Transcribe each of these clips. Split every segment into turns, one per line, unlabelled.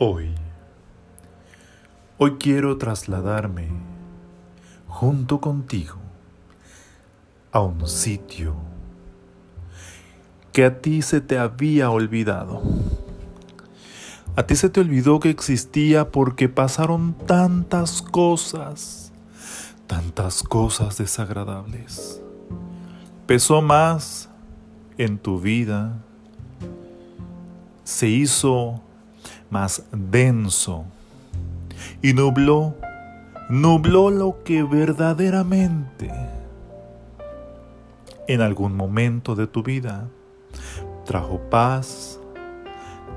Hoy, hoy quiero trasladarme junto contigo a un sitio que a ti se te había olvidado. A ti se te olvidó que existía porque pasaron tantas cosas, tantas cosas desagradables. Pesó más en tu vida, se hizo más denso y nubló, nubló lo que verdaderamente en algún momento de tu vida trajo paz,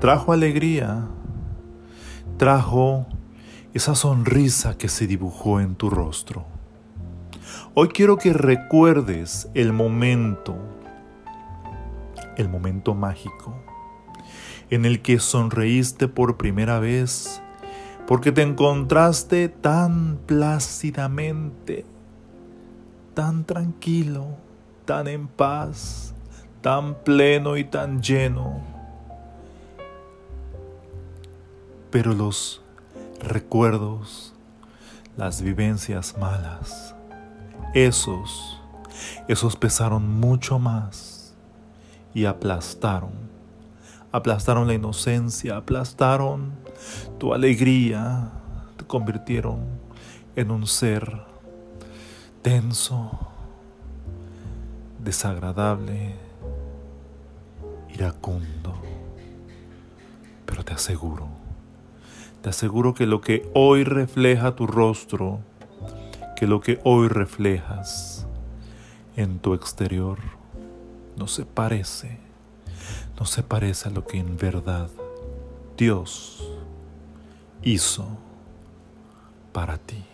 trajo alegría, trajo esa sonrisa que se dibujó en tu rostro. Hoy quiero que recuerdes el momento, el momento mágico en el que sonreíste por primera vez, porque te encontraste tan plácidamente, tan tranquilo, tan en paz, tan pleno y tan lleno. Pero los recuerdos, las vivencias malas, esos, esos pesaron mucho más y aplastaron aplastaron la inocencia, aplastaron tu alegría, te convirtieron en un ser tenso, desagradable, iracundo. Pero te aseguro, te aseguro que lo que hoy refleja tu rostro, que lo que hoy reflejas en tu exterior, no se parece no se parece a lo que en verdad Dios hizo para ti.